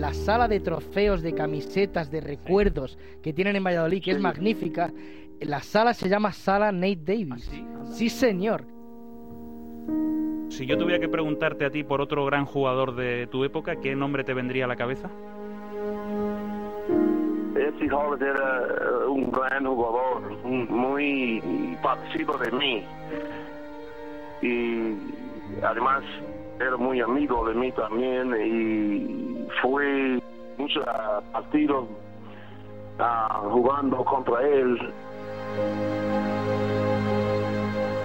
la sala de trofeos, de camisetas, de recuerdos que tienen en Valladolid, que es magnífica. La sala se llama Sala Nate Davis. ¿Ah, sí, señor. Si yo tuviera que preguntarte a ti por otro gran jugador de tu época, ¿qué nombre te vendría a la cabeza? Ese Hollis era eh, un gran jugador, muy parecido de mí. Y además era muy amigo de mí también y fue muchos partidos ah, jugando contra él.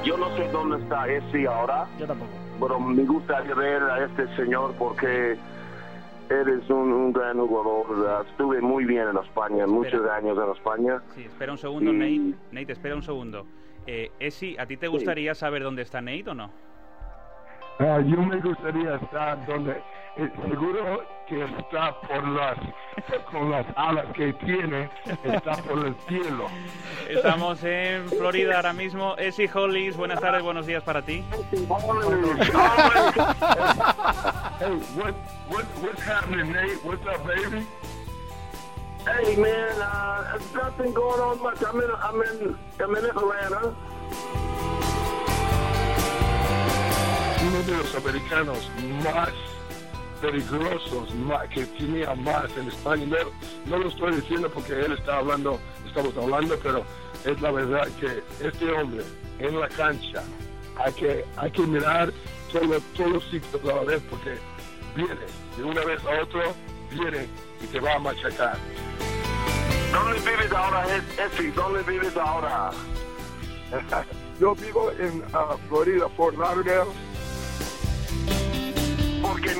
Yo no sé dónde está ese ahora, Yo tampoco. pero me gustaría ver a este señor porque eres un, un gran jugador. Estuve muy bien en España, muchos años en España. Sí, espera un segundo, Y- Nate. Nate, espera un segundo. Eh, Esi, ¿a ti te gustaría saber dónde está Nate o no? Ah, yo me gustaría estar donde eh, seguro que está por las con las alas que tiene está por el cielo Estamos en Florida ahora mismo. Esi Hollis, buenas tardes, buenos días para ti. hey what what what's happening Nate what's up baby Hey man, uh, nothing going on much. I'm in, I'm in, I'm in Atlanta. De los americanos más peligrosos más, que tenía más en España no, no lo estoy diciendo porque él está hablando estamos hablando pero es la verdad que este hombre en la cancha hay que hay que mirar todo, todos los ciclos a la vez porque viene de una vez a otro viene y te va a machacar ¿Dónde vives ahora, Esi? ¿Dónde vives ahora? yo vivo en ah, Florida Fort Lauderdale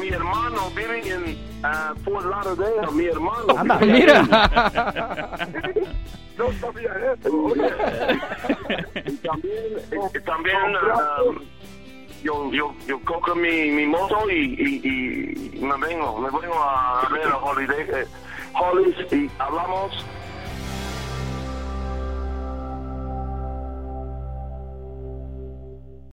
mi hermano vive en uh, Fort Lauderdale. Mi hermano. Anda, mira. no sabía eso. Y también, y también ah, yo, yo, yo cojo mi, mi moto y, y, y me vengo, me vengo a ver a Holiday, eh, Hollis y hablamos